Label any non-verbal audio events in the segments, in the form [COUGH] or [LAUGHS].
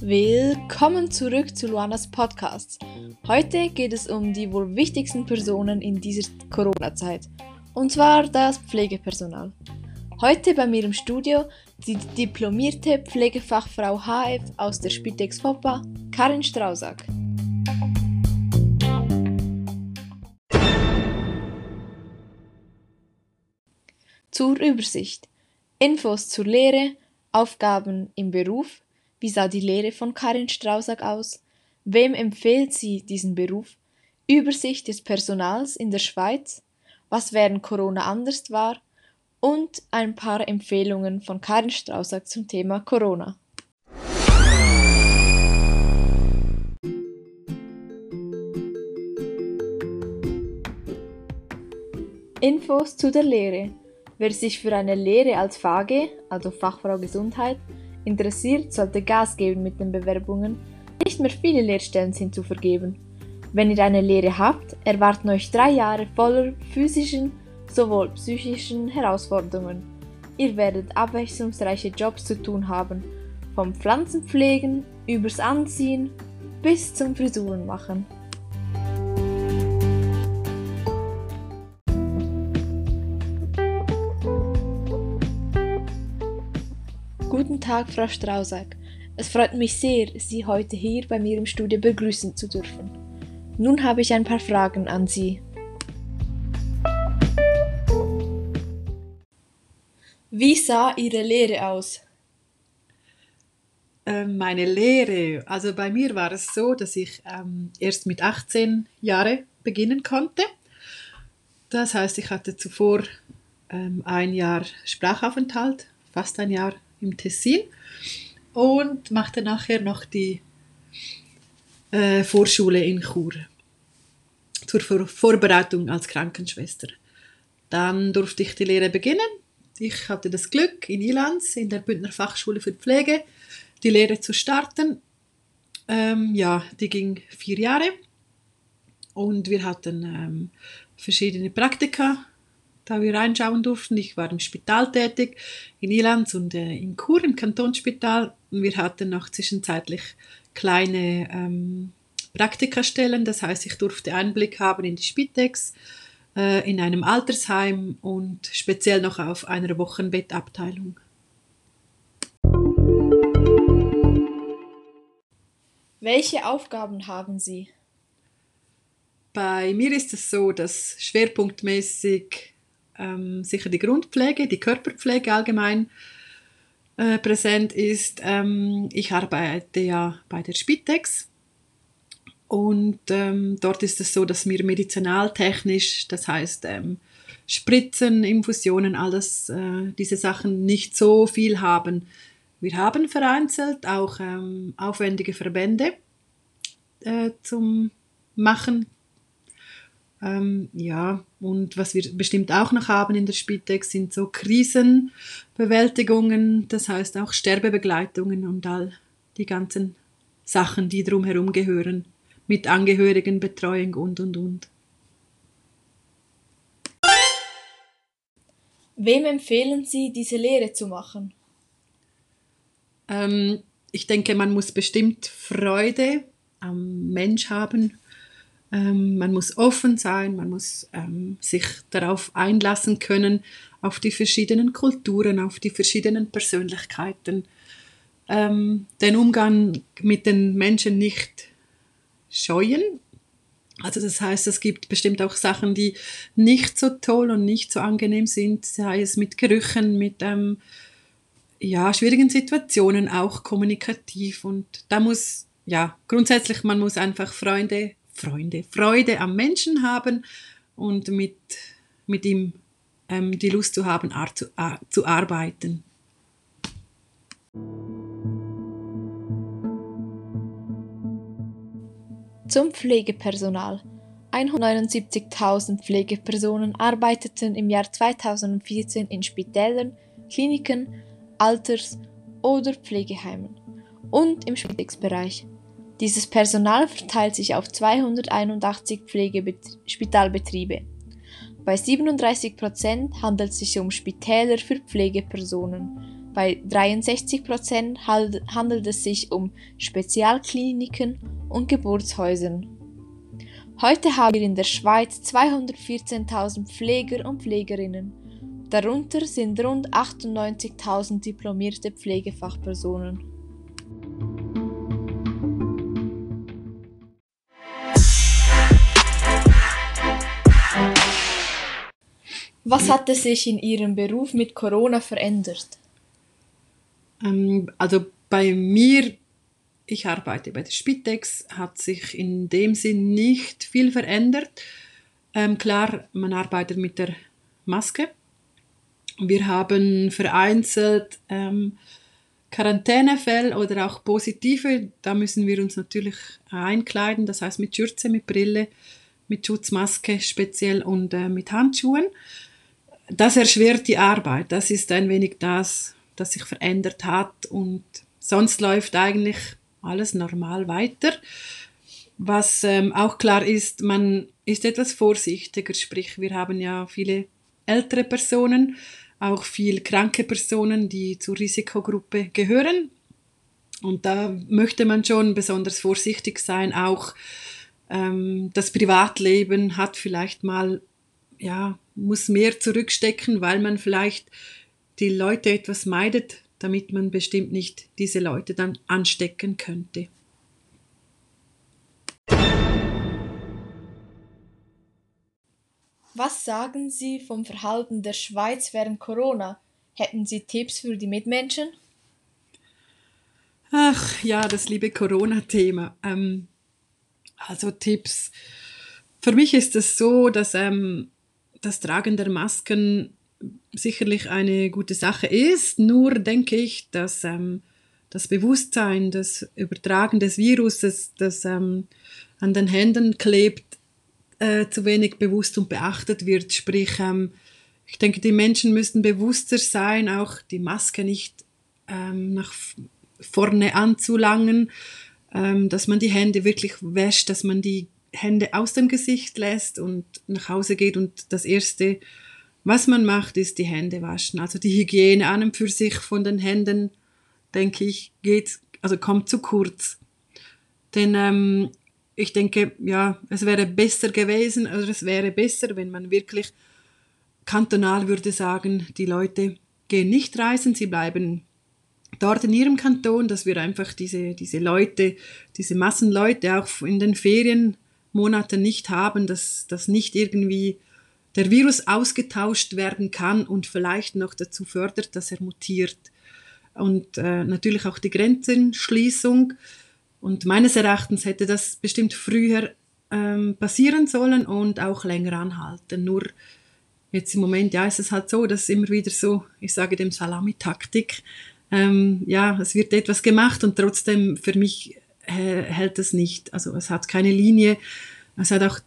Willkommen zurück zu Luanas Podcast. Heute geht es um die wohl wichtigsten Personen in dieser Corona-Zeit, und zwar das Pflegepersonal. Heute bei mir im Studio die diplomierte Pflegefachfrau HF aus der Spitex Foppa, Karin Strausack. Zur Übersicht. Infos zur Lehre, Aufgaben im Beruf, wie sah die Lehre von Karin Strausack aus, wem empfiehlt sie diesen Beruf, Übersicht des Personals in der Schweiz, was während Corona anders war? Und ein paar Empfehlungen von Karin Strausack zum Thema Corona. Infos zu der Lehre. Wer sich für eine Lehre als FAGE, also Fachfrau Gesundheit, interessiert, sollte Gas geben mit den Bewerbungen. Nicht mehr viele Lehrstellen sind zu vergeben. Wenn ihr eine Lehre habt, erwarten euch drei Jahre voller physischen sowohl psychischen Herausforderungen. Ihr werdet abwechslungsreiche Jobs zu tun haben, vom Pflanzenpflegen übers Anziehen bis zum Frisuren machen. Tag, Frau Strausack. Es freut mich sehr, Sie heute hier bei mir im Studio begrüßen zu dürfen. Nun habe ich ein paar Fragen an Sie. Wie sah Ihre Lehre aus? Ähm, meine Lehre, also bei mir war es so, dass ich ähm, erst mit 18 Jahren beginnen konnte. Das heißt, ich hatte zuvor ähm, ein Jahr Sprachaufenthalt, fast ein Jahr im Tessin und machte nachher noch die äh, Vorschule in Chur zur Vor Vorbereitung als Krankenschwester. Dann durfte ich die Lehre beginnen ich hatte das Glück, in Ilanz, in der Bündner Fachschule für Pflege, die Lehre zu starten. Ähm, ja, die ging vier Jahre und wir hatten ähm, verschiedene Praktika, da wir reinschauen durften. Ich war im Spital tätig, in Ilanz und äh, in Chur im Kantonsspital. Und wir hatten noch zwischenzeitlich kleine ähm, Praktikastellen, das heißt, ich durfte Einblick haben in die Spitex, äh, in einem Altersheim und speziell noch auf einer Wochenbettabteilung. Welche Aufgaben haben Sie? Bei mir ist es so, dass schwerpunktmäßig ähm, sicher die Grundpflege, die Körperpflege allgemein äh, präsent ist. Ähm, ich arbeite ja bei der Spitex und ähm, dort ist es so, dass wir medizinaltechnisch, das heißt ähm, Spritzen, Infusionen, alles äh, diese Sachen nicht so viel haben. Wir haben vereinzelt auch aufwendige Verbände äh, zum Machen. Ähm, ja, und was wir bestimmt auch noch haben in der Spitex sind so Krisenbewältigungen, das heißt auch Sterbebegleitungen und all die ganzen Sachen, die drumherum gehören mit Angehörigenbetreuung und, und, und. Wem empfehlen Sie, diese Lehre zu machen? Ähm, ich denke, man muss bestimmt Freude am Mensch haben. Ähm, man muss offen sein, man muss ähm, sich darauf einlassen können, auf die verschiedenen Kulturen, auf die verschiedenen Persönlichkeiten. Ähm, den Umgang mit den Menschen nicht scheuen. Also das heißt, es gibt bestimmt auch Sachen, die nicht so toll und nicht so angenehm sind, sei es mit Gerüchen, mit ähm, ja, schwierigen Situationen, auch kommunikativ. Und da muss, ja, grundsätzlich, man muss einfach Freunde, Freunde, Freude am Menschen haben und mit, mit ihm ähm, die Lust zu haben, ar zu, ar zu arbeiten. Zum Pflegepersonal. 179.000 Pflegepersonen arbeiteten im Jahr 2014 in Spitälern, Kliniken, Alters- oder Pflegeheimen und im Spitex-Bereich. Dieses Personal verteilt sich auf 281 Pflegebet Spitalbetriebe. Bei 37 Prozent handelt es sich um Spitäler für Pflegepersonen, Bei 63 Prozent handelt es sich um Spezialkliniken und Geburtshäusern. Heute haben wir in der Schweiz 214.000 Pfleger und Pflegerinnen. Darunter sind rund 98.000 diplomierte Pflegefachpersonen. Was hatte sich in Ihrem Beruf mit Corona verändert? Ähm, also bei mir, ich arbeite bei der Spitex, hat sich in dem Sinn nicht viel verändert. Ähm, klar, man arbeitet mit der Maske. Wir haben vereinzelt ähm, Quarantänefälle oder auch positive. Da müssen wir uns natürlich einkleiden, das heißt mit Schürze, mit Brille, mit Schutzmaske speziell und äh, mit Handschuhen das erschwert die Arbeit. Das ist ein wenig das, das sich verändert hat und sonst läuft eigentlich alles normal weiter. Was ähm, auch klar ist, man ist etwas vorsichtiger, sprich wir haben ja viele ältere Personen, auch viele kranke Personen, die zur Risikogruppe gehören. Und da möchte man schon besonders vorsichtig sein. Auch ähm, das Privatleben hat vielleicht mal ja, muss mehr zurückstecken, weil man vielleicht die Leute etwas meidet, damit man bestimmt nicht diese Leute dann anstecken könnte. Was sagen Sie vom Verhalten der Schweiz während Corona? Hätten Sie Tipps für die Mitmenschen? Ach ja, das liebe Corona-Thema. Ähm, also Tipps. Für mich ist es so, dass ähm, das Tragen der Masken sicherlich eine gute Sache ist. Nur denke ich, dass ähm, das Bewusstsein das Übertragen des Viruses, das ähm, an den Händen klebt, äh, zu wenig bewusst und beachtet wird. Sprich, ähm, ich denke, die Menschen müssten bewusster sein, auch die Maske nicht ähm, nach vorne anzulangen, ähm, dass man die Hände wirklich wäscht, dass man die Hände aus dem Gesicht lässt und nach Hause geht und das Erste, was man macht, ist die Hände waschen. Also die Hygiene an und für sich von den Händen, denke ich, geht, also kommt zu kurz. Denn ähm, ich denke, ja, es wäre besser gewesen, oder es wäre besser, wenn man wirklich kantonal würde sagen, die Leute gehen nicht reisen, sie bleiben dort in ihrem Kanton, dass wir einfach diese, diese Leute, diese Massenleute auch in den Ferien Monate nicht haben, dass, dass nicht irgendwie der Virus ausgetauscht werden kann und vielleicht noch dazu fördert, dass er mutiert. Und äh, natürlich auch die Grenzenschließung. Und meines Erachtens hätte das bestimmt früher ähm, passieren sollen und auch länger anhalten. Nur jetzt im Moment, ja, ist es halt so, dass immer wieder so, ich sage dem Salamitaktik, ähm, ja, es wird etwas gemacht und trotzdem für mich hält es nicht. Also es hat keine Linie. Es hat auch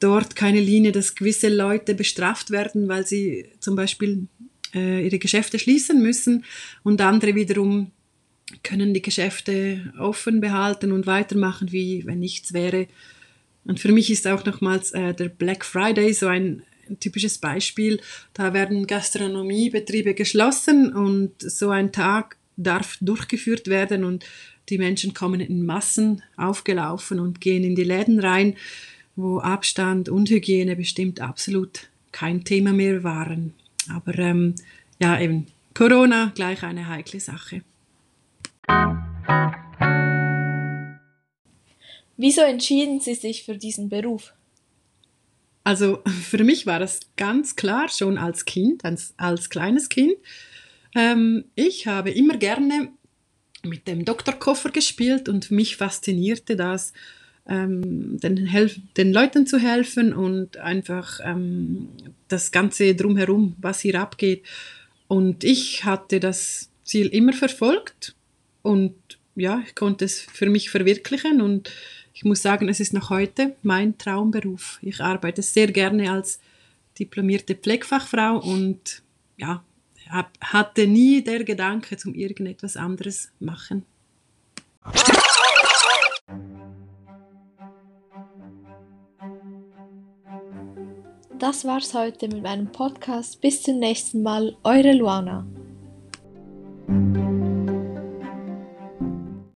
dort keine Linie, dass gewisse Leute bestraft werden, weil sie zum Beispiel äh, ihre Geschäfte schließen müssen und andere wiederum können die Geschäfte offen behalten und weitermachen, wie wenn nichts wäre. Und für mich ist auch nochmals äh, der Black Friday so ein, ein typisches Beispiel. Da werden Gastronomiebetriebe geschlossen und so ein Tag darf durchgeführt werden und die Menschen kommen in Massen aufgelaufen und gehen in die Läden rein, wo Abstand und Hygiene bestimmt absolut kein Thema mehr waren. Aber ähm, ja, eben Corona gleich eine heikle Sache. Wieso entschieden Sie sich für diesen Beruf? Also [LAUGHS] für mich war es ganz klar schon als Kind, als, als kleines Kind. Ähm, ich habe immer gerne mit dem Doktorkoffer gespielt und mich faszinierte das, ähm, den, den Leuten zu helfen und einfach ähm, das Ganze drumherum, was hier abgeht. Und ich hatte das Ziel immer verfolgt und ja, ich konnte es für mich verwirklichen und ich muss sagen, es ist noch heute mein Traumberuf. Ich arbeite sehr gerne als diplomierte Pflegefachfrau und ja, hab, hatte nie der Gedanke zum irgendetwas anderes machen. Das war's heute mit meinem Podcast. Bis zum nächsten Mal, eure Luana.